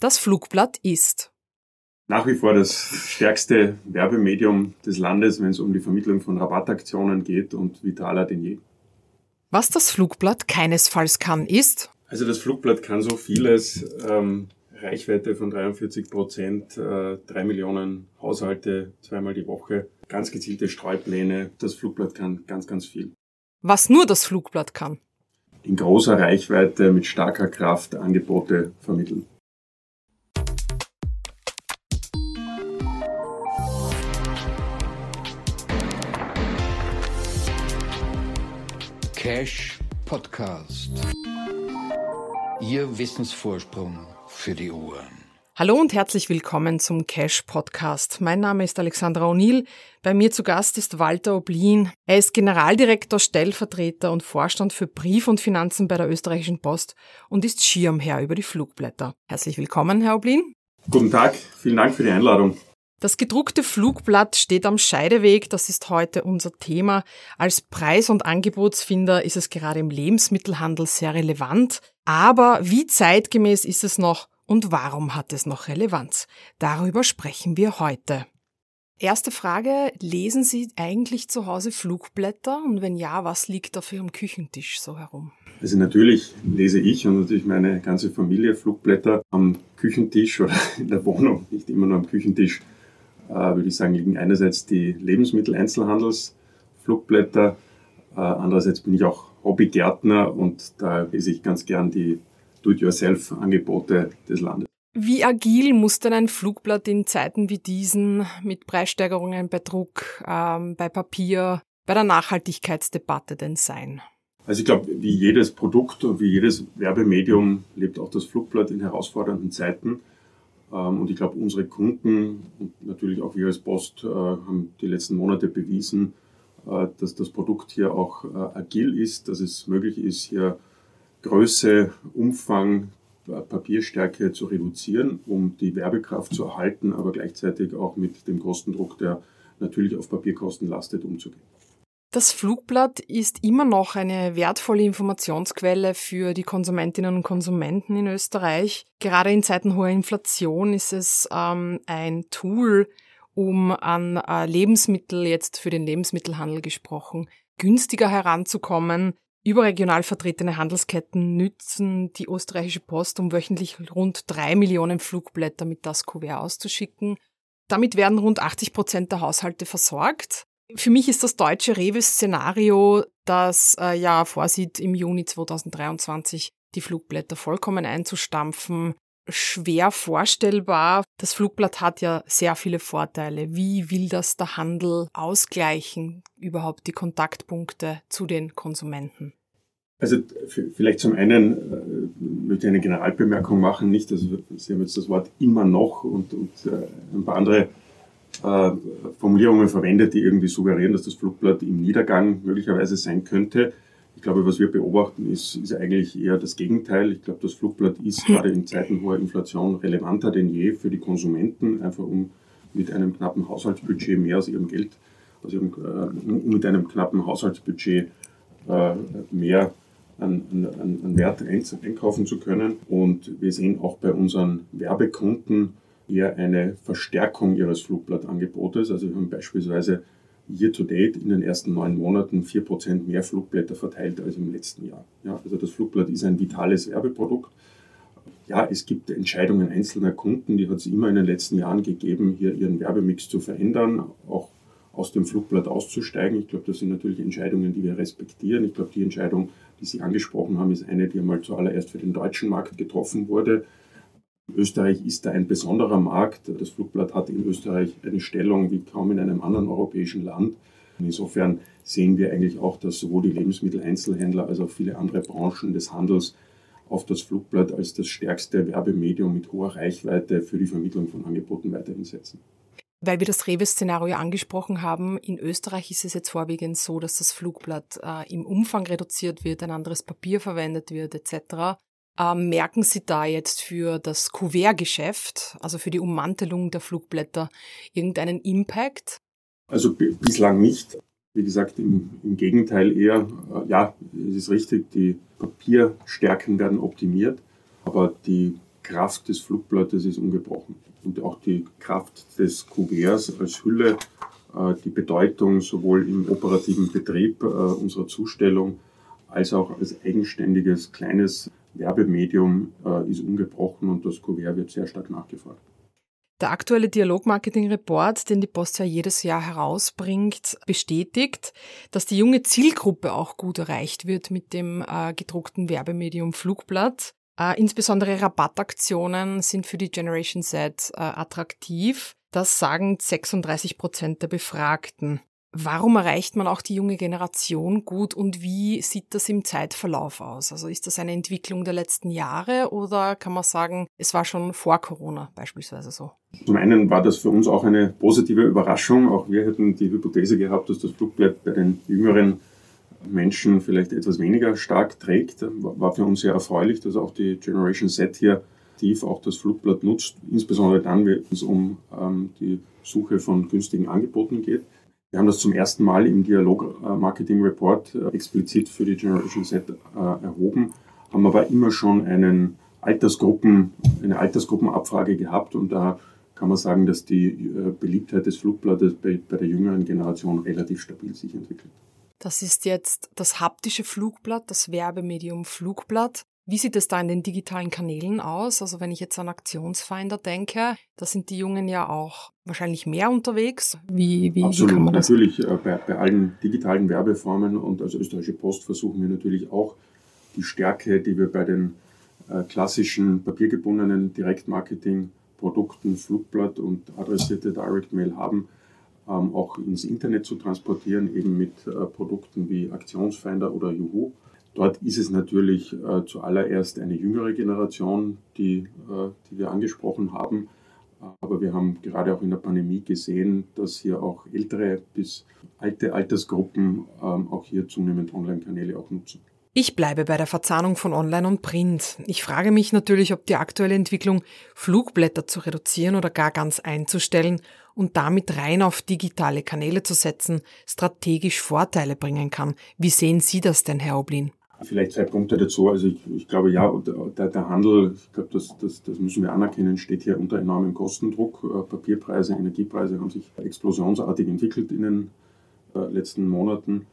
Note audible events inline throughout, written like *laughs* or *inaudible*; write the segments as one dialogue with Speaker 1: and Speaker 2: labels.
Speaker 1: Das Flugblatt ist
Speaker 2: nach wie vor das stärkste Werbemedium des Landes, wenn es um die Vermittlung von Rabattaktionen geht und vitaler denn je.
Speaker 1: Was das Flugblatt keinesfalls kann, ist.
Speaker 2: Also das Flugblatt kann so vieles. Ähm, Reichweite von 43 Prozent, äh, drei Millionen Haushalte zweimal die Woche, ganz gezielte Streupläne. Das Flugblatt kann ganz, ganz viel.
Speaker 1: Was nur das Flugblatt kann.
Speaker 2: In großer Reichweite mit starker Kraft Angebote vermitteln.
Speaker 3: Cash Podcast. Ihr Wissensvorsprung für die Ohren.
Speaker 1: Hallo und herzlich willkommen zum Cash Podcast. Mein Name ist Alexandra O'Neill. Bei mir zu Gast ist Walter Oblin. Er ist Generaldirektor, Stellvertreter und Vorstand für Brief und Finanzen bei der Österreichischen Post und ist Schirmherr über die Flugblätter. Herzlich willkommen, Herr Oblin.
Speaker 2: Guten Tag, vielen Dank für die Einladung.
Speaker 1: Das gedruckte Flugblatt steht am Scheideweg, das ist heute unser Thema. Als Preis- und Angebotsfinder ist es gerade im Lebensmittelhandel sehr relevant. Aber wie zeitgemäß ist es noch und warum hat es noch Relevanz? Darüber sprechen wir heute. Erste Frage, lesen Sie eigentlich zu Hause Flugblätter? Und wenn ja, was liegt auf Ihrem Küchentisch so herum?
Speaker 2: Also natürlich lese ich und natürlich meine ganze Familie Flugblätter am Küchentisch oder in der Wohnung, nicht immer nur am Küchentisch würde ich sagen, liegen einerseits die Lebensmitteleinzelhandelsflugblätter, äh, andererseits bin ich auch Hobbygärtner und da lese ich ganz gern die Do-it-yourself-Angebote des Landes.
Speaker 1: Wie agil muss denn ein Flugblatt in Zeiten wie diesen mit Preissteigerungen bei Druck, ähm, bei Papier, bei der Nachhaltigkeitsdebatte denn sein?
Speaker 2: Also ich glaube, wie jedes Produkt und wie jedes Werbemedium lebt auch das Flugblatt in herausfordernden Zeiten. Ähm, und ich glaube, unsere Kunden und natürlich auch wir als Post äh, haben die letzten Monate bewiesen, äh, dass das Produkt hier auch äh, agil ist, dass es möglich ist, hier Größe, Umfang, Papierstärke zu reduzieren, um die Werbekraft zu erhalten, aber gleichzeitig auch mit dem Kostendruck, der natürlich auf Papierkosten lastet, umzugehen.
Speaker 1: Das Flugblatt ist immer noch eine wertvolle Informationsquelle für die Konsumentinnen und Konsumenten in Österreich. Gerade in Zeiten hoher Inflation ist es ähm, ein Tool, um an äh, Lebensmittel, jetzt für den Lebensmittelhandel gesprochen, günstiger heranzukommen. Überregional vertretene Handelsketten nützen die österreichische Post, um wöchentlich rund drei Millionen Flugblätter mit das Kuvert auszuschicken. Damit werden rund 80 Prozent der Haushalte versorgt. Für mich ist das deutsche Rewe-Szenario, das äh, ja vorsieht, im Juni 2023 die Flugblätter vollkommen einzustampfen, schwer vorstellbar. Das Flugblatt hat ja sehr viele Vorteile. Wie will das der Handel ausgleichen, überhaupt die Kontaktpunkte zu den Konsumenten?
Speaker 2: Also vielleicht zum einen äh, möchte ich eine Generalbemerkung machen, nicht, also Sie haben jetzt das Wort immer noch und, und äh, ein paar andere äh, Formulierungen verwendet, die irgendwie suggerieren, dass das Flugblatt im Niedergang möglicherweise sein könnte. Ich glaube, was wir beobachten, ist, ist eigentlich eher das Gegenteil. Ich glaube, das Flugblatt ist *laughs* gerade in Zeiten hoher Inflation relevanter denn je für die Konsumenten, einfach um mit einem knappen Haushaltsbudget mehr aus ihrem Geld, aus ihrem, äh, mit einem knappen Haushaltsbudget äh, mehr an, an, an Wert einkaufen zu können. Und wir sehen auch bei unseren Werbekunden, eher eine Verstärkung ihres Flugblattangebotes. Also wir haben beispielsweise year to date in den ersten neun Monaten vier Prozent mehr Flugblätter verteilt als im letzten Jahr. Ja, also das Flugblatt ist ein vitales Werbeprodukt. Ja, es gibt Entscheidungen einzelner Kunden, die hat es immer in den letzten Jahren gegeben, hier ihren Werbemix zu verändern, auch aus dem Flugblatt auszusteigen. Ich glaube, das sind natürlich Entscheidungen, die wir respektieren. Ich glaube, die Entscheidung, die Sie angesprochen haben, ist eine, die einmal zuallererst für den deutschen Markt getroffen wurde. Österreich ist da ein besonderer Markt. Das Flugblatt hat in Österreich eine Stellung wie kaum in einem anderen europäischen Land. Insofern sehen wir eigentlich auch, dass sowohl die Lebensmitteleinzelhändler als auch viele andere Branchen des Handels auf das Flugblatt als das stärkste Werbemedium mit hoher Reichweite für die Vermittlung von Angeboten weiterhin setzen.
Speaker 1: Weil wir das Rewe-Szenario angesprochen haben, in Österreich ist es jetzt vorwiegend so, dass das Flugblatt äh, im Umfang reduziert wird, ein anderes Papier verwendet wird etc. Ähm, merken Sie da jetzt für das Kuvertgeschäft, also für die Ummantelung der Flugblätter, irgendeinen Impact?
Speaker 2: Also bislang nicht. Wie gesagt, im, im Gegenteil eher, äh, ja, es ist richtig, die Papierstärken werden optimiert, aber die Kraft des Flugblattes ist ungebrochen. Und auch die Kraft des Kuverts als Hülle, äh, die Bedeutung sowohl im operativen Betrieb äh, unserer Zustellung als auch als eigenständiges kleines Werbemedium äh, ist ungebrochen und das Kuvert wird sehr stark nachgefragt.
Speaker 1: Der aktuelle Dialogmarketing-Report, den die Post ja jedes Jahr herausbringt, bestätigt, dass die junge Zielgruppe auch gut erreicht wird mit dem äh, gedruckten Werbemedium Flugblatt. Äh, insbesondere Rabattaktionen sind für die Generation Z äh, attraktiv. Das sagen 36 Prozent der Befragten. Warum erreicht man auch die junge Generation gut und wie sieht das im Zeitverlauf aus? Also ist das eine Entwicklung der letzten Jahre oder kann man sagen, es war schon vor Corona beispielsweise so?
Speaker 2: Zum einen war das für uns auch eine positive Überraschung. Auch wir hätten die Hypothese gehabt, dass das Flugblatt bei den jüngeren Menschen vielleicht etwas weniger stark trägt. War für uns sehr erfreulich, dass auch die Generation Z hier tief auch das Flugblatt nutzt, insbesondere dann, wenn es um ähm, die Suche von günstigen Angeboten geht. Wir haben das zum ersten Mal im Dialog-Marketing-Report äh, explizit für die Generation Z äh, erhoben, haben aber immer schon einen Altersgruppen, eine Altersgruppenabfrage gehabt und da kann man sagen, dass die äh, Beliebtheit des Flugblattes bei, bei der jüngeren Generation relativ stabil sich entwickelt.
Speaker 1: Das ist jetzt das haptische Flugblatt, das Werbemedium Flugblatt. Wie sieht es da in den digitalen Kanälen aus? Also wenn ich jetzt an Aktionsfinder denke, da sind die Jungen ja auch wahrscheinlich mehr unterwegs.
Speaker 2: Wie, wie, Absolut, wie kann man das? Natürlich äh, bei, bei allen digitalen Werbeformen und als österreichische Post versuchen wir natürlich auch die Stärke, die wir bei den äh, klassischen papiergebundenen Direktmarketing-Produkten, Flugblatt und adressierte Direct Mail haben, ähm, auch ins Internet zu transportieren, eben mit äh, Produkten wie Aktionsfinder oder Juhu. Dort ist es natürlich äh, zuallererst eine jüngere Generation, die, äh, die wir angesprochen haben. Aber wir haben gerade auch in der Pandemie gesehen, dass hier auch ältere bis alte Altersgruppen ähm, auch hier zunehmend Online-Kanäle auch nutzen.
Speaker 1: Ich bleibe bei der Verzahnung von Online und Print. Ich frage mich natürlich, ob die aktuelle Entwicklung, Flugblätter zu reduzieren oder gar ganz einzustellen und damit rein auf digitale Kanäle zu setzen, strategisch Vorteile bringen kann. Wie sehen Sie das denn, Herr Oblin?
Speaker 2: Vielleicht zwei Punkte dazu. Also ich, ich glaube ja, der, der, Handel, ich glaube, das, das, das müssen wir anerkennen, steht hier unter enormem Kostendruck. Äh, Papierpreise, Energiepreise haben sich explosionsartig entwickelt in den äh, letzten Monaten.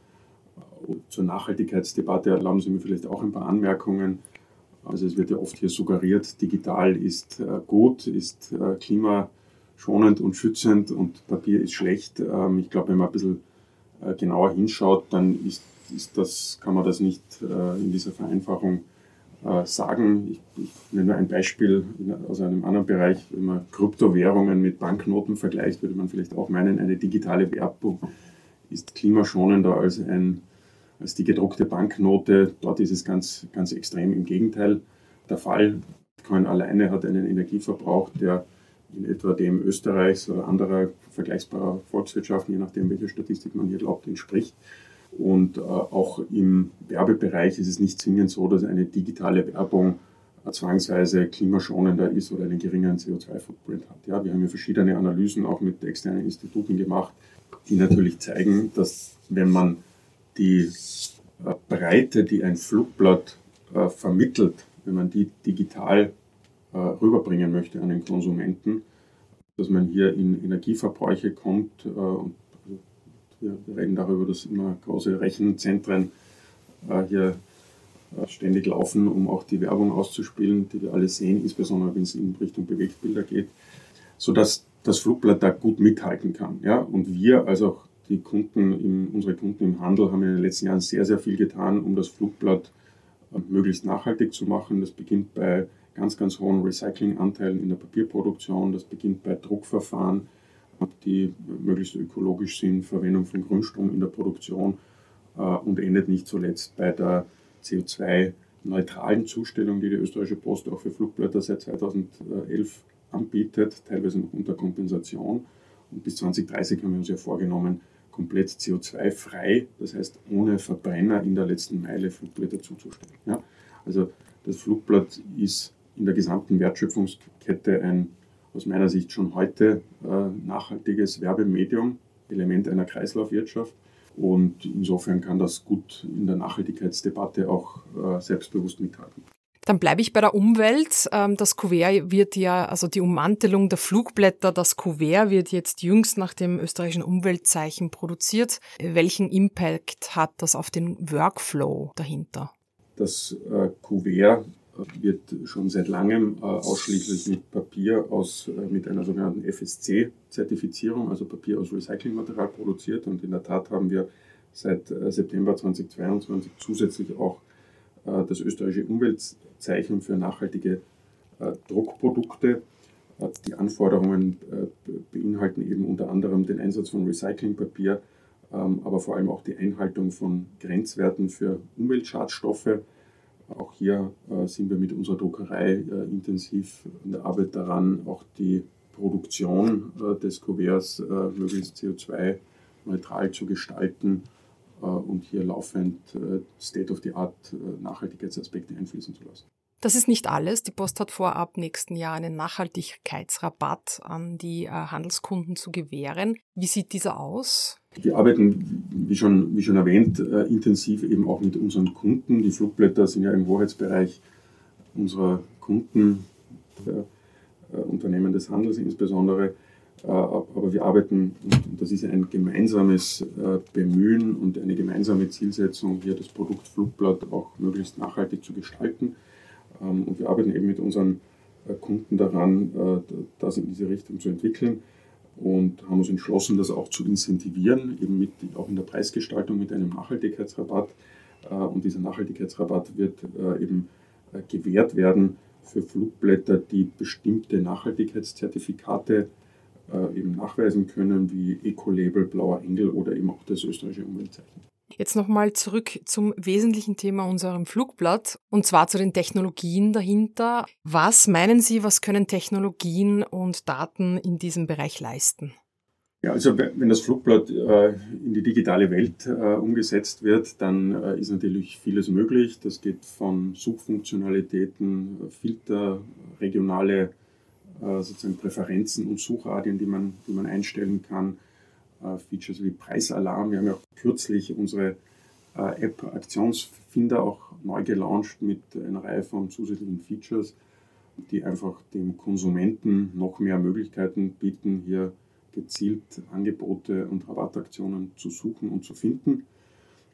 Speaker 2: Zur Nachhaltigkeitsdebatte erlauben Sie mir vielleicht auch ein paar Anmerkungen. Also es wird ja oft hier suggeriert, digital ist äh, gut, ist klimaschonend und schützend und Papier ist schlecht. Ähm, ich glaube, wenn man ein bisschen genauer hinschaut, dann ist ist das, kann man das nicht äh, in dieser Vereinfachung äh, sagen. Ich, ich, nenne nur ein Beispiel aus einem anderen Bereich. Wenn man Kryptowährungen mit Banknoten vergleicht, würde man vielleicht auch meinen, eine digitale Werbung ist klimaschonender als, ein, als die gedruckte Banknote. Dort ist es ganz, ganz extrem im Gegenteil der Fall. Bitcoin alleine hat einen Energieverbrauch, der in etwa dem Österreichs oder anderer vergleichbarer Volkswirtschaften, je nachdem, welche Statistik man hier glaubt, entspricht. Und äh, auch im Werbebereich ist es nicht zwingend so, dass eine digitale Werbung äh, zwangsweise klimaschonender ist oder einen geringeren CO2-Footprint hat. Ja, wir haben ja verschiedene Analysen auch mit externen Instituten gemacht, die natürlich zeigen, dass wenn man die äh, Breite, die ein Flugblatt äh, vermittelt, wenn man die digital äh, rüberbringen möchte an den Konsumenten, dass man hier in Energieverbräuche kommt äh, und wir, reden darüber, dass immer große Rechenzentren äh, hier äh, ständig laufen, um auch die Werbung auszuspielen, die wir alle sehen, insbesondere wenn es in Richtung Bewegtbilder geht, sodass das Flugblatt da gut mithalten kann. Ja? Und wir, als auch die Kunden, im, unsere Kunden im Handel, haben in den letzten Jahren sehr, sehr viel getan, um das Flugblatt äh, möglichst nachhaltig zu machen. Das beginnt bei ganz, ganz hohen Recyclinganteilen in der Papierproduktion, das beginnt bei Druckverfahren, die möglichst ökologisch sind, Verwendung von Grundstrom in der Produktion äh, und endet nicht zuletzt bei der CO2-neutralen Zustellung, die die österreichische Post auch für Flugblätter seit 2011 anbietet, teilweise noch unter Kompensation. Und bis 2030 haben wir uns ja vorgenommen, komplett CO2-frei, das heißt ohne Verbrenner in der letzten Meile Flugblätter zuzustellen. Ja? Also das Flugblatt ist in der gesamten Wertschöpfungskette ein aus meiner Sicht schon heute äh, nachhaltiges Werbemedium, Element einer Kreislaufwirtschaft. Und insofern kann das gut in der Nachhaltigkeitsdebatte auch äh, selbstbewusst mithalten.
Speaker 1: Dann bleibe ich bei der Umwelt. Ähm, das Kuvert wird ja, also die Ummantelung der Flugblätter, das Kuvert wird jetzt jüngst nach dem österreichischen Umweltzeichen produziert. Welchen Impact hat das auf den Workflow dahinter?
Speaker 2: Das äh, Kuvert wird schon seit langem äh, ausschließlich mit Papier aus, äh, mit einer sogenannten FSC-Zertifizierung, also Papier aus Recyclingmaterial produziert. Und in der Tat haben wir seit September 2022 zusätzlich auch das österreichische Umweltzeichen für nachhaltige Druckprodukte. Die Anforderungen beinhalten eben unter anderem den Einsatz von Recyclingpapier, ähm, aber vor allem auch die Einhaltung von Grenzwerten für Umweltschadstoffe. Auch hier äh, sind wir mit unserer Druckerei äh, intensiv an der Arbeit daran, auch die Produktion äh, des Kuverts möglichst CO2-neutral zu gestalten und hier laufend State-of-the-Art Nachhaltigkeitsaspekte einfließen zu lassen.
Speaker 1: Das ist nicht alles. Die Post hat vor, ab nächsten Jahr einen Nachhaltigkeitsrabatt an die Handelskunden zu gewähren. Wie sieht dieser aus?
Speaker 2: Wir arbeiten, wie schon, wie schon erwähnt, äh, intensiv eben auch mit unseren Kunden. Die Flugblätter sind ja im Hoheitsbereich unserer Kunden, der äh, Unternehmen des Handels insbesondere. aber wir arbeiten, und das ist ein gemeinsames Bemühen und eine gemeinsame Zielsetzung, hier das Produkt Flugblatt auch möglichst nachhaltig zu gestalten. Ähm, und wir arbeiten eben mit unseren äh, Kunden daran, äh, das in diese Richtung zu entwickeln und haben uns entschlossen, das auch zu incentivieren, eben mit, auch in der Preisgestaltung mit einem Nachhaltigkeitsrabatt. Äh, und dieser Nachhaltigkeitsrabatt wird eben gewährt werden für Flugblätter, die bestimmte Nachhaltigkeitszertifikate eben nachweisen können, wie Ecolabel, Blauer Engel oder eben auch das österreichische Umweltzeichen.
Speaker 1: Jetzt nochmal zurück zum wesentlichen Thema unserem Flugblatt und zwar zu den Technologien dahinter. Was meinen Sie, was können Technologien und Daten in diesem Bereich leisten?
Speaker 2: Ja, also wenn das Flugblatt äh, in die digitale Welt äh, umgesetzt wird, dann äh, ist natürlich vieles möglich. Das geht von Suchfunktionalitäten, Filter, regionale äh, sozusagen Präferenzen und Suchradien, die man, die man einstellen kann, Features wie Preisalarm. Wir haben ja auch kürzlich unsere äh, App Aktionsfinder auch neu gelauncht mit einer Reihe von zusätzlichen Features, die einfach dem Konsumenten noch mehr Möglichkeiten bieten, hier gezielt Angebote und Rabattaktionen zu suchen und zu finden.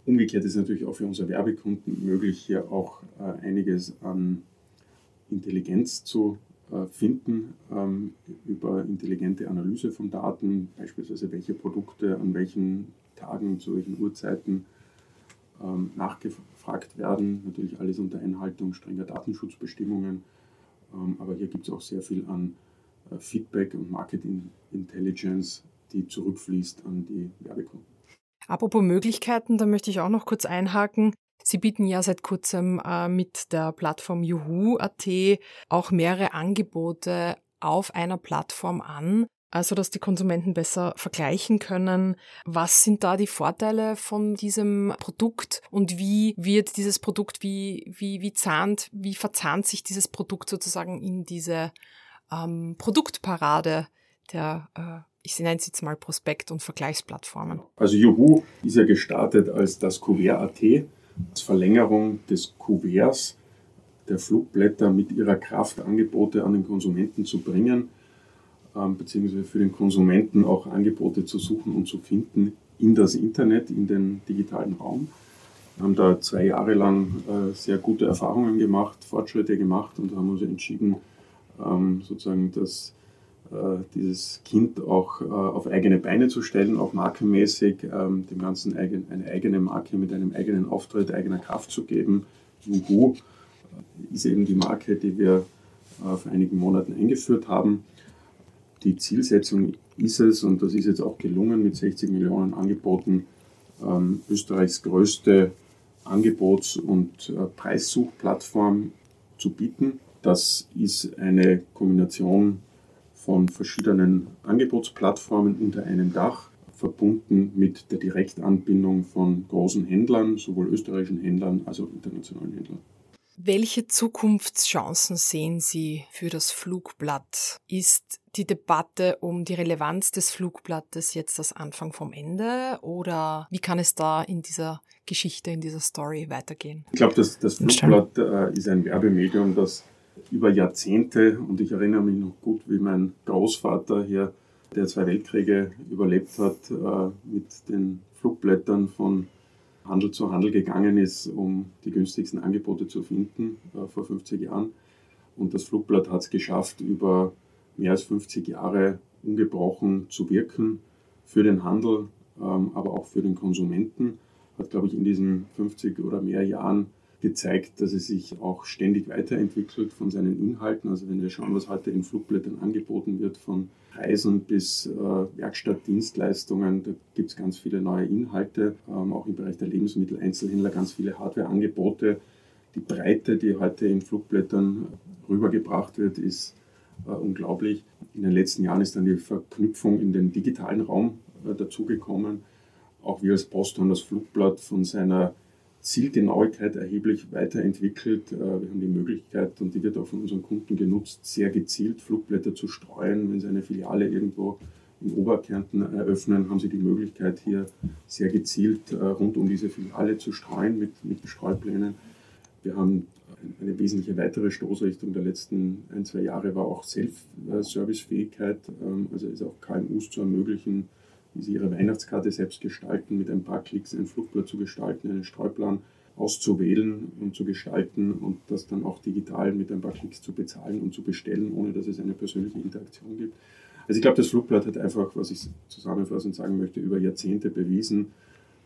Speaker 2: Umgekehrt ist natürlich auch für unsere Werbekunden möglich, hier auch äh, einiges an Intelligenz zu finden ähm, über intelligente Analyse von Daten, beispielsweise welche Produkte an welchen Tagen zu welchen Uhrzeiten ähm, nachgefragt werden. Natürlich alles unter Einhaltung strenger Datenschutzbestimmungen. Ähm, aber hier gibt es auch sehr viel an äh, Feedback und Market Intelligence, die zurückfließt an die Werbekunden.
Speaker 1: Apropos Möglichkeiten, da möchte ich auch noch kurz einhaken. Sie bieten ja seit kurzem äh, mit der Plattform Juhu.at auch mehrere Angebote auf einer Plattform an, also dass die Konsumenten besser vergleichen können. Was sind da die Vorteile von diesem Produkt und wie wird dieses Produkt, wie, wie, wie zahnt, wie verzahnt sich dieses Produkt sozusagen in diese ähm, Produktparade der äh, ich nenne es jetzt mal Prospekt- und Vergleichsplattformen.
Speaker 2: Also Juhu ist ja gestartet als das Kuvert.at als Verlängerung des Kuverts der Flugblätter mit ihrer Kraft Angebote an den Konsumenten zu bringen, ähm, beziehungsweise für den Konsumenten auch Angebote zu suchen und zu finden in das Internet, in den digitalen Raum. Wir haben da zwei Jahre lang äh, sehr gute Erfahrungen gemacht, Fortschritte gemacht und haben uns entschieden, ähm, sozusagen das dieses Kind auch äh, auf eigene Beine zu stellen, auch markenmäßig, ähm, dem Ganzen eine eigene Marke mit einem eigenen Auftritt, eigener Kraft zu geben. Juhu äh, ist eben die Marke, die wir vor einigen Monaten eingeführt haben. Die Zielsetzung ist es, und das ist jetzt auch gelungen mit 60 Millionen Angeboten, ähm, Österreichs größte Angebots- und Preissuchplattform zu bieten. Das ist eine Kombination von verschiedenen Angebotsplattformen unter einem Dach, verbunden mit der Direktanbindung von großen Händlern, sowohl österreichischen Händlern als auch internationalen Händlern.
Speaker 1: Welche Zukunftschancen sehen Sie für das Flugblatt? Ist die Debatte um die Relevanz des Flugblattes jetzt das Anfang vom Ende oder wie kann es da in dieser Geschichte, in dieser Story weitergehen?
Speaker 2: Ich glaube, das, das Flugblatt äh, ist ein Werbemedium, das über Jahrzehnte, und ich erinnere mich noch gut, wie mein Großvater hier, der zwei Weltkriege überlebt hat, äh, mit den Flugblättern von Handel zu Handel gegangen ist, um die günstigsten Angebote zu finden äh, vor 50 Jahren. Und das Flugblatt hat es geschafft, über mehr als 50 Jahre ungebrochen zu wirken für den Handel, ähm, aber auch für den Konsumenten. Hat, glaube ich, in diesen 50 oder mehr Jahren gezeigt, dass es sich auch ständig weiterentwickelt von seinen Inhalten. Also wenn wir schauen, was heute in Flugblättern angeboten wird, von Reisen bis äh, Werkstattdienstleistungen, da gibt es ganz viele neue Inhalte, ähm, auch im Bereich der Lebensmitteleinzelhändler ganz viele Hardwareangebote. Die Breite, die heute in Flugblättern rübergebracht wird, ist äh, unglaublich. In den letzten Jahren ist dann die Verknüpfung in den digitalen Raum äh, dazugekommen. Auch wir als Post haben das Flugblatt von seiner Zielgenauigkeit erheblich weiterentwickelt. Äh, wir haben die Möglichkeit, und die wird auch von unseren Kunden genutzt, sehr gezielt Flugblätter zu streuen. Wenn Sie eine Filiale irgendwo in Oberkärnten eröffnen, haben Sie die Möglichkeit, hier sehr gezielt äh, rund um diese Filiale zu streuen mit, mit Streuplänen. Wir haben eine wesentliche weitere Stoßrichtung der letzten ein, zwei Jahre war auch Self-Service-Fähigkeit, ähm, also ist auch KMUs zu ermöglichen, wie sie ihre Weihnachtskarte selbst gestalten, mit ein paar Klicks ein Flugblatt zu gestalten, einen Streuplan auszuwählen und zu gestalten und das dann auch digital mit ein paar Klicks zu bezahlen und zu bestellen, ohne dass es eine persönliche Interaktion gibt. Also ich glaube, das Flugblatt hat einfach, was ich zusammenfassend sagen möchte, über Jahrzehnte bewiesen,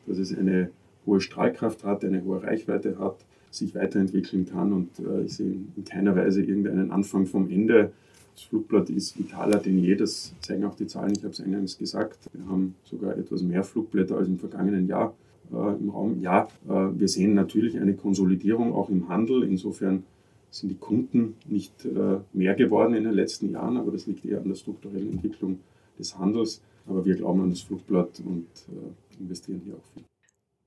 Speaker 2: dass es eine hohe Strahlkraft hat, eine hohe Reichweite hat, sich weiterentwickeln kann und äh, ich sehe in keiner Weise irgendeinen Anfang vom Ende. Das Flugblatt ist vitaler denn je, das zeigen auch die Zahlen, ich habe es eingangs gesagt. Wir haben sogar etwas mehr Flugblätter als im vergangenen Jahr äh, im Raum. Ja, äh, wir sehen natürlich eine Konsolidierung auch im Handel. Insofern sind die Kunden nicht äh, mehr geworden in den letzten Jahren, aber das liegt eher an der strukturellen Entwicklung des Handels. Aber wir glauben an das Flugblatt und äh, investieren hier auch viel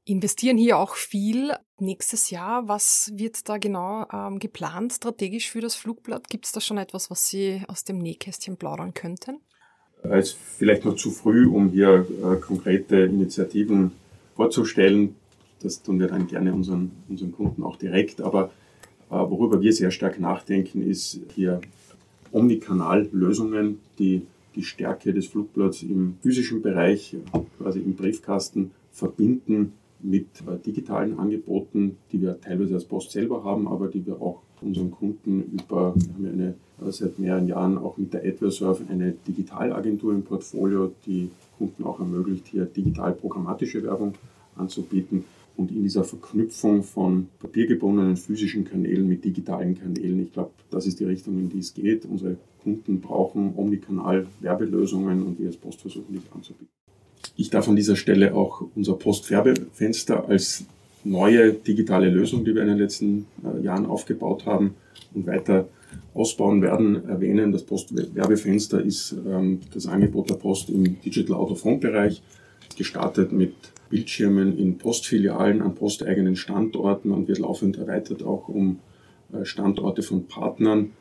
Speaker 1: investieren hier auch viel. Nächstes Jahr, was wird da genau ähm, geplant strategisch für das Flugblatt? Gibt es da schon etwas, was Sie aus dem Nähkästchen plaudern könnten?
Speaker 2: Es ist vielleicht noch zu früh, um hier äh, konkrete Initiativen vorzustellen. Das tun wir dann gerne unseren, unseren Kunden auch direkt. Aber äh, worüber wir sehr stark nachdenken, ist hier Omnikanal-Lösungen, die die Stärke des Flugblatts im physischen Bereich, quasi im Briefkasten, verbinden mit äh, digitalen Angeboten, die wir teilweise als Post selber haben, aber die wir auch unseren Kunden über, wir haben ja eine, äh, seit mehreren Jahren auch mit der AdverSurf eine Digitalagentur im Portfolio, die Kunden auch ermöglicht, hier digital programmatische Werbung anzubieten. Und in dieser Verknüpfung von papiergebundenen physischen Kanälen mit digitalen Kanälen, ich glaube, das ist die Richtung, in die es geht. Unsere Kunden brauchen Omnikanal Werbelösungen und wir als Post versuchen, diese anzubieten. Ich darf an dieser Stelle auch unser Postwerbefenster als neue digitale Lösung, die wir in den letzten äh, Jahren aufgebaut haben und weiter ausbauen werden, erwähnen. Das Postwerbefenster ist ähm, das Angebot der Post im Digital Out of Home Bereich, gestartet mit Bildschirmen in Postfilialen an posteigenen Standorten und wird laufend erweitert auch um äh, Standorte von Partnern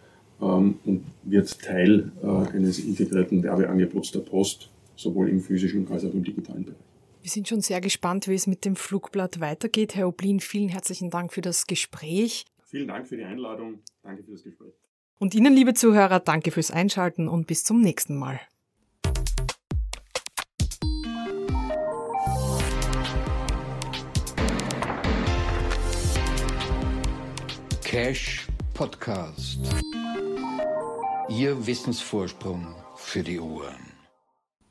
Speaker 2: ähm, und wird Teil äh, eines integrierten Werbeangebots der Post sowohl im physischen als auch im digitalen Bereich.
Speaker 1: Wir sind schon sehr gespannt, wie es mit dem Flugblatt weitergeht. Herr Oblin, vielen herzlichen Dank für das Gespräch.
Speaker 2: Vielen Dank für die Einladung. Danke für das Gespräch.
Speaker 1: Und Ihnen, liebe Zuhörer, danke fürs Einschalten und bis zum nächsten Mal.
Speaker 3: Cash Podcast. Ihr Wissensvorsprung für die Ohren.